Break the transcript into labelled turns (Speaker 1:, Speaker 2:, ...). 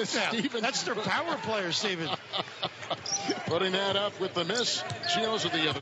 Speaker 1: stroke now. That's their power player, Steven.
Speaker 2: Putting that up with the miss.
Speaker 3: She knows what the
Speaker 4: other.